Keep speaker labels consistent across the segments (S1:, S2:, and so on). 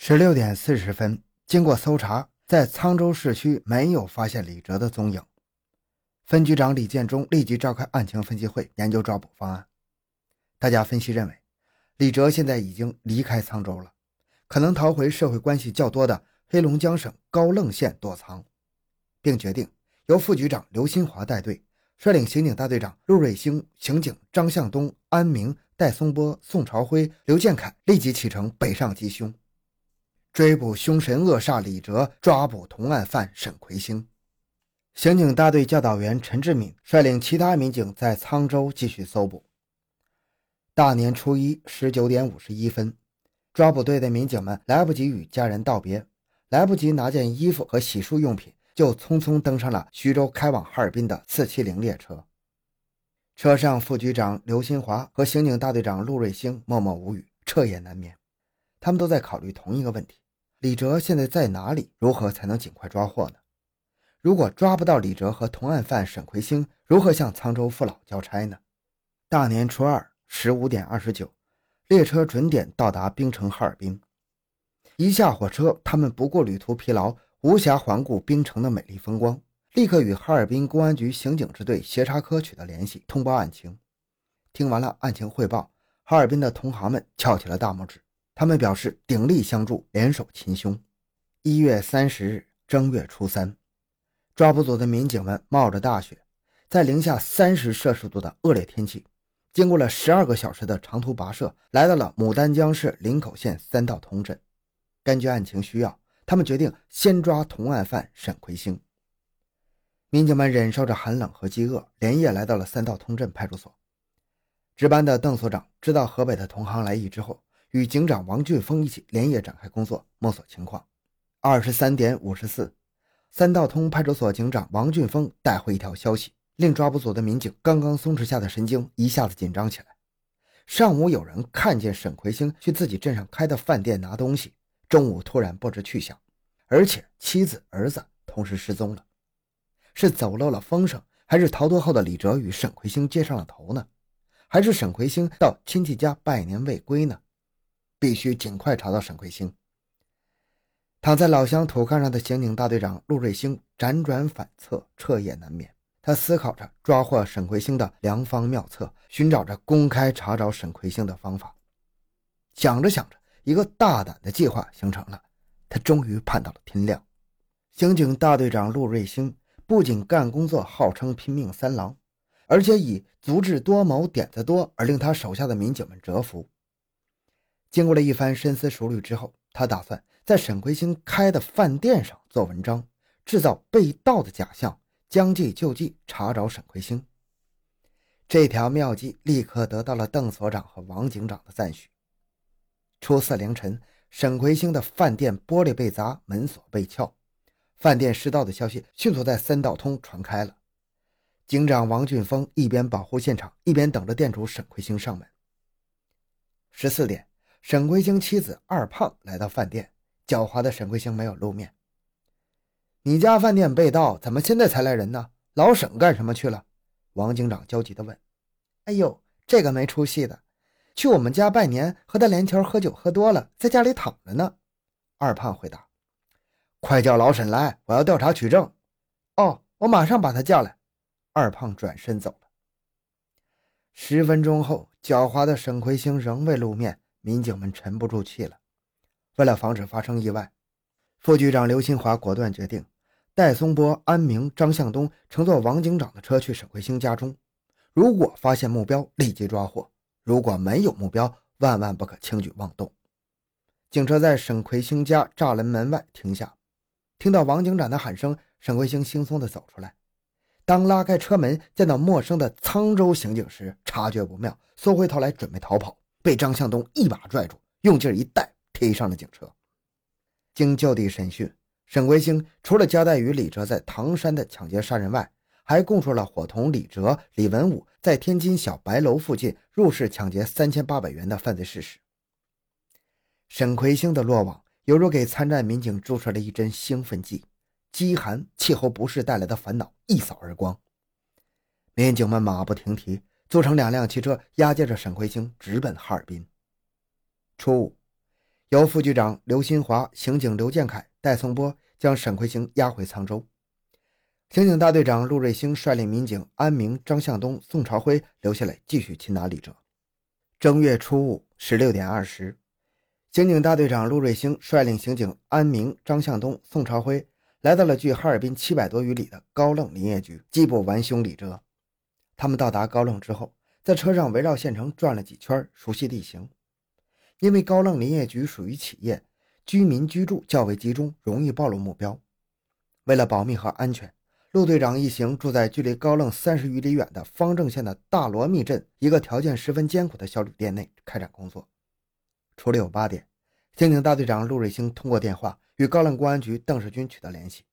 S1: 十六点四十分，经过搜查，在沧州市区没有发现李哲的踪影。分局长李建忠立即召开案情分析会，研究抓捕方案。大家分析认为，李哲现在已经离开沧州了，可能逃回社会关系较多的黑龙江省高楞县躲藏，并决定由副局长刘新华带队，率领刑警大队长陆瑞兴、刑警张向东、安明、戴松波、宋朝辉、刘建凯立即启程北上缉凶。追捕凶神恶煞李哲，抓捕同案犯沈奎星。刑警大队教导员陈志敏率领其他民警在沧州继续搜捕。大年初一十九点五十一分，抓捕队的民警们来不及与家人道别，来不及拿件衣服和洗漱用品，就匆匆登上了徐州开往哈尔滨的四七零列车。车上，副局长刘新华和刑警大队长陆瑞兴默默无语，彻夜难眠。他们都在考虑同一个问题。李哲现在在哪里？如何才能尽快抓获呢？如果抓不到李哲和同案犯沈奎星，如何向沧州父老交差呢？大年初二十五点二十九，列车准点到达冰城哈尔滨。一下火车，他们不顾旅途疲劳，无暇环顾冰城的美丽风光，立刻与哈尔滨公安局刑警支队协查科取得联系，通报案情。听完了案情汇报，哈尔滨的同行们翘起了大拇指。他们表示鼎力相助，联手擒凶。一月三十日正月初三，抓捕组的民警们冒着大雪，在零下三十摄氏度的恶劣天气，经过了十二个小时的长途跋涉，来到了牡丹江市林口县三道通镇。根据案情需要，他们决定先抓同案犯沈奎星。民警们忍受着寒冷和饥饿，连夜来到了三道通镇派出所。值班的邓所长知道河北的同行来意之后。与警长王俊峰一起连夜展开工作，摸索情况。二十三点五十四，三道通派出所警长王俊峰带回一条消息，令抓捕组的民警刚刚松弛下的神经一下子紧张起来。上午有人看见沈奎星去自己镇上开的饭店拿东西，中午突然不知去向，而且妻子儿子同时失踪了。是走漏了风声，还是逃脱后的李哲与沈奎星接上了头呢？还是沈奎星到亲戚家拜年未归呢？必须尽快查到沈奎星。躺在老乡土炕上的刑警大队长陆瑞兴辗转反侧，彻夜难眠。他思考着抓获沈奎星的良方妙策，寻找着公开查找沈奎星的方法。想着想着，一个大胆的计划形成了。他终于盼到了天亮。刑警大队长陆瑞兴不仅干工作号称拼命三郎，而且以足智多谋、点子多而令他手下的民警们折服。经过了一番深思熟虑之后，他打算在沈奎星开的饭店上做文章，制造被盗的假象，将计就计查找沈奎星。这条妙计立刻得到了邓所长和王警长的赞许。初四凌晨，沈奎星的饭店玻璃被砸，门锁被撬，饭店失盗的消息迅速在三道通传开了。警长王俊峰一边保护现场，一边等着店主沈奎星上门。十四点。沈奎星妻子二胖来到饭店，狡猾的沈奎星没有露面。你家饭店被盗，怎么现在才来人呢？老沈干什么去了？王警长焦急地问。哎呦，这个没出息的，去我们家拜年，和他连桥喝酒喝多了，在家里躺着呢。二胖回答。快叫老沈来，我要调查取证。哦，我马上把他叫来。二胖转身走了。十分钟后，狡猾的沈奎星仍未露面。民警们沉不住气了。为了防止发生意外，副局长刘新华果断决定，戴松波、安明、张向东乘坐王警长的车去沈奎星家中。如果发现目标，立即抓获；如果没有目标，万万不可轻举妄动。警车在沈奎星家栅栏门外停下，听到王警长的喊声，沈奎星轻松地走出来。当拉开车门，见到陌生的沧州刑警时，察觉不妙，缩回头来准备逃跑。被张向东一把拽住，用劲一带，推上了警车。经就地审讯，沈奎星除了交代与李哲在唐山的抢劫杀人外，还供述了伙同李哲、李文武在天津小白楼附近入室抢劫三千八百元的犯罪事实。沈奎星的落网，犹如给参战民警注射了一针兴奋剂，饥寒、气候不适带来的烦恼一扫而光。民警们马不停蹄。组成两辆汽车，押解着沈奎星直奔哈尔滨。初五，由副局长刘新华、刑警刘建凯、戴松波将沈奎星押回沧州。刑警大队长陆瑞兴率领民警安明、张向东、宋朝辉留下来继续擒拿李哲。正月初五十六点二十，刑警大队长陆瑞兴率领刑警安明、张向东、宋朝辉来到了距哈尔滨七百多余里的高楞林业局，缉捕完凶李哲。他们到达高楞之后，在车上围绕县城转了几圈，熟悉地形。因为高楞林业局属于企业，居民居住较为集中，容易暴露目标。为了保密和安全。陆队长一行住在距离高楞三十余里远的方正县的大罗密镇一个条件十分艰苦的小旅店内开展工作。初六八点，刑警大队长陆瑞兴通过电话与高楞公安局邓世军取得联系，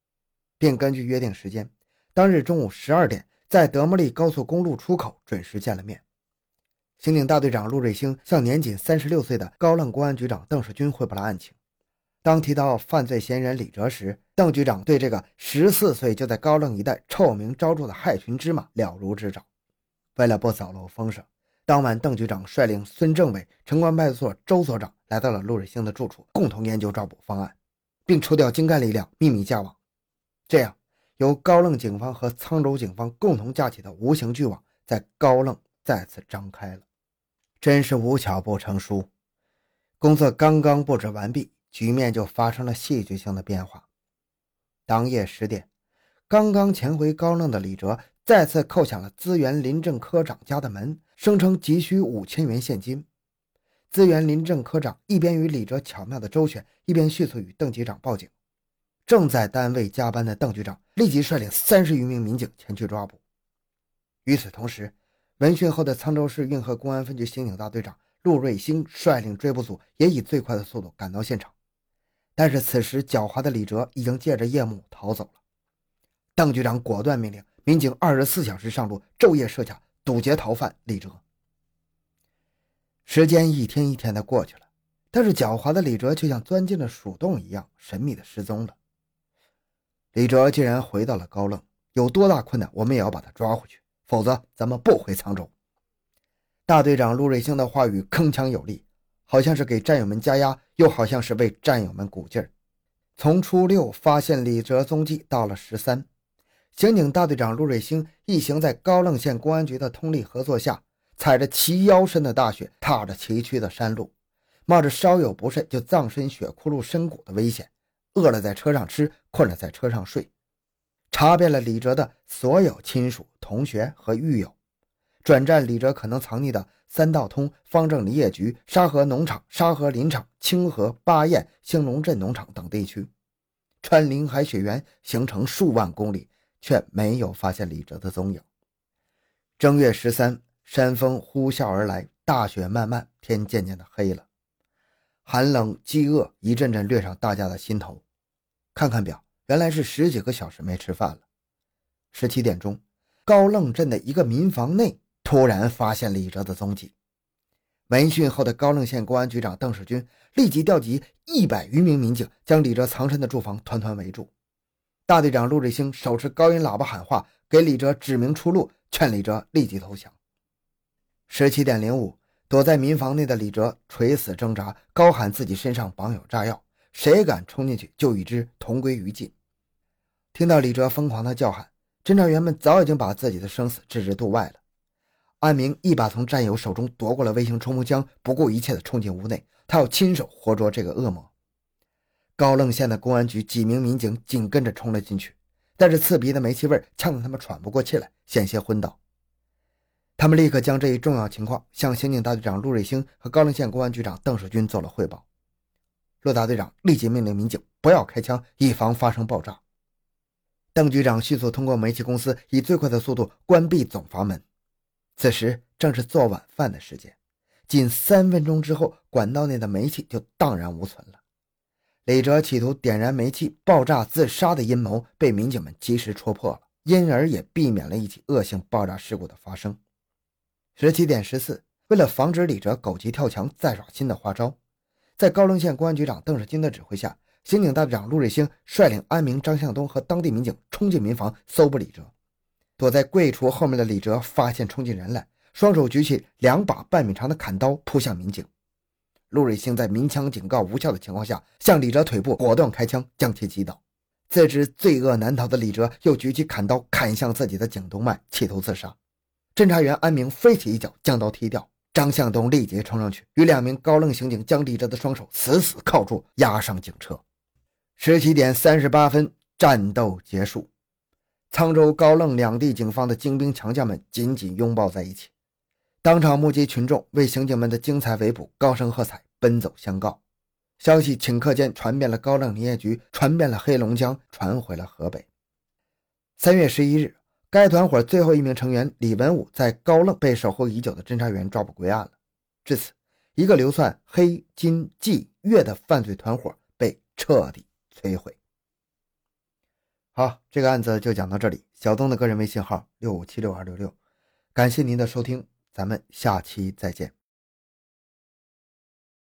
S1: 并根据约定时间，当日中午十二点在德莫利高速公路出口准时见了面。刑警大队长陆瑞兴向年仅三十六岁的高楞公安局长邓世军汇报了案情。当提到犯罪嫌疑人李哲时，邓局长对这个十四岁就在高楞一带臭名昭著的害群之马了如指掌。为了不走漏风声，当晚邓局长率领孙政委、城关派出所周所长来到了陆瑞兴的住处，共同研究抓捕方案，并抽调精干力量秘密架网。这样，由高楞警方和沧州警方共同架起的无形巨网，在高楞再次张开了。真是无巧不成书，工作刚刚布置完毕。局面就发生了戏剧性的变化。当夜十点，刚刚潜回高楞的李哲再次叩响了资源林政科长家的门，声称急需五千元现金。资源林政科长一边与李哲巧妙的周旋，一边迅速与邓局长报警。正在单位加班的邓局长立即率领三十余名民警前去抓捕。与此同时，闻讯后的沧州市运河公安分局刑警大队长陆瑞兴率领追捕组也以最快的速度赶到现场。但是此时，狡猾的李哲已经借着夜幕逃走了。邓局长果断命令民警二十四小时上路，昼夜设卡，堵截逃犯李哲。时间一天一天的过去了，但是狡猾的李哲却像钻进了鼠洞一样，神秘的失踪了。李哲既然回到了高楞，有多大困难，我们也要把他抓回去，否则咱们不回沧州。大队长陆瑞兴的话语铿锵有力。好像是给战友们加压，又好像是为战友们鼓劲儿。从初六发现李哲踪迹到了十三，刑警大队长陆瑞兴一行在高楞县公安局的通力合作下，踩着齐腰深的大雪，踏着崎岖的山路，冒着稍有不慎就葬身雪窟窿深谷的危险，饿了在车上吃，困了在车上睡，查遍了李哲的所有亲属、同学和狱友，转战李哲可能藏匿的。三道通、方正林业局、沙河农场、沙河林场、清河、巴彦、兴隆镇农场等地区，穿林海雪原，行程数万公里，却没有发现李哲的踪影。正月十三，山风呼啸而来，大雪漫漫，天渐渐的黑了，寒冷、饥饿一阵阵掠上大家的心头。看看表，原来是十几个小时没吃饭了。十七点钟，高楞镇的一个民房内。突然发现李哲的踪迹，闻讯后的高楞县公安局长邓世军立即调集一百余名民警，将李哲藏身的住房团团围住。大队长陆志兴手持高音喇叭喊话，给李哲指明出路，劝李哲立即投降。十七点零五，躲在民房内的李哲垂死挣扎，高喊自己身上绑有炸药，谁敢冲进去就与之同归于尽。听到李哲疯狂的叫喊，侦查员们早已经把自己的生死置之度外了。安明一把从战友手中夺过了微型冲锋枪，不顾一切地冲进屋内，他要亲手活捉这个恶魔。高楞县的公安局几名民警紧跟着冲了进去，带着刺鼻的煤气味，呛得他们喘不过气来，险些昏倒。他们立刻将这一重要情况向刑警大队长陆瑞兴和高陵县公安局长邓世军做了汇报。陆大队长立即命令民警不要开枪，以防发生爆炸。邓局长迅速通过煤气公司，以最快的速度关闭总阀门。此时正是做晚饭的时间，仅三分钟之后，管道内的煤气就荡然无存了。李哲企图点燃煤气爆炸自杀的阴谋被民警们及时戳破了，因而也避免了一起恶性爆炸事故的发生。十七点十四，为了防止李哲狗急跳墙再耍新的花招，在高陵县公安局长邓世金的指挥下，刑警大队长陆瑞兴率领安明、张向东和当地民警冲进民房搜捕李哲。躲在柜橱后面的李哲发现冲进人来，双手举起两把半米长的砍刀扑向民警。陆瑞兴在鸣枪警告无效的情况下，向李哲腿部果断开枪，将其击倒。自知罪恶难逃的李哲又举起砍刀砍向自己的颈动脉，企图自杀。侦查员安明飞起一脚将刀踢掉，张向东立即冲上去，与两名高楞刑警将李哲的双手死死铐住，押上警车。十七点三十八分，战斗结束。沧州、高楞两地警方的精兵强将们紧紧拥抱在一起，当场目击群众为刑警们的精彩围捕高声喝彩，奔走相告。消息顷刻间传遍了高楞林业局，传遍了黑龙江，传回了河北。三月十一日，该团伙最后一名成员李文武在高楞被守候已久的侦查员抓捕归案了。至此，一个流窜黑金季月的犯罪团伙被彻底摧毁。好，这个案子就讲到这里。小东的个人微信号六五七六二六六，感谢您的收听，咱们下期再见。